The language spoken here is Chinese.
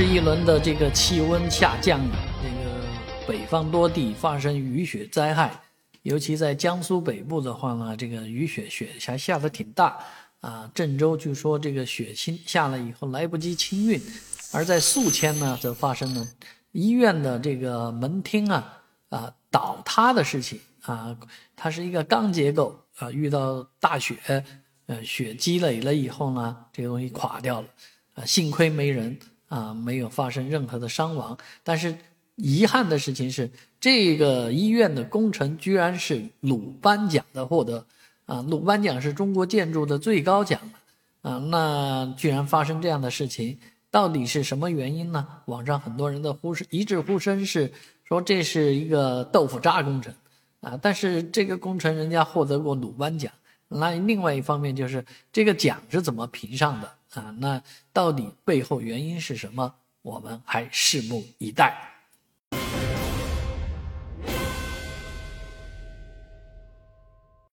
是一轮的这个气温下降，这个北方多地发生雨雪灾害，尤其在江苏北部的话呢，这个雨雪雪还下的挺大啊。郑州据说这个雪清下了以后来不及清运，而在宿迁呢，则发生了医院的这个门厅啊啊倒塌的事情啊，它是一个钢结构啊，遇到大雪，呃，雪积累了以后呢，这个东西垮掉了啊，幸亏没人。啊，没有发生任何的伤亡，但是遗憾的事情是，这个医院的工程居然是鲁班奖的获得，啊，鲁班奖是中国建筑的最高奖，啊，那居然发生这样的事情，到底是什么原因呢？网上很多人的呼声一致呼声是说这是一个豆腐渣工程，啊，但是这个工程人家获得过鲁班奖，那另外一方面就是这个奖是怎么评上的？啊，那到底背后原因是什么？我们还拭目以待。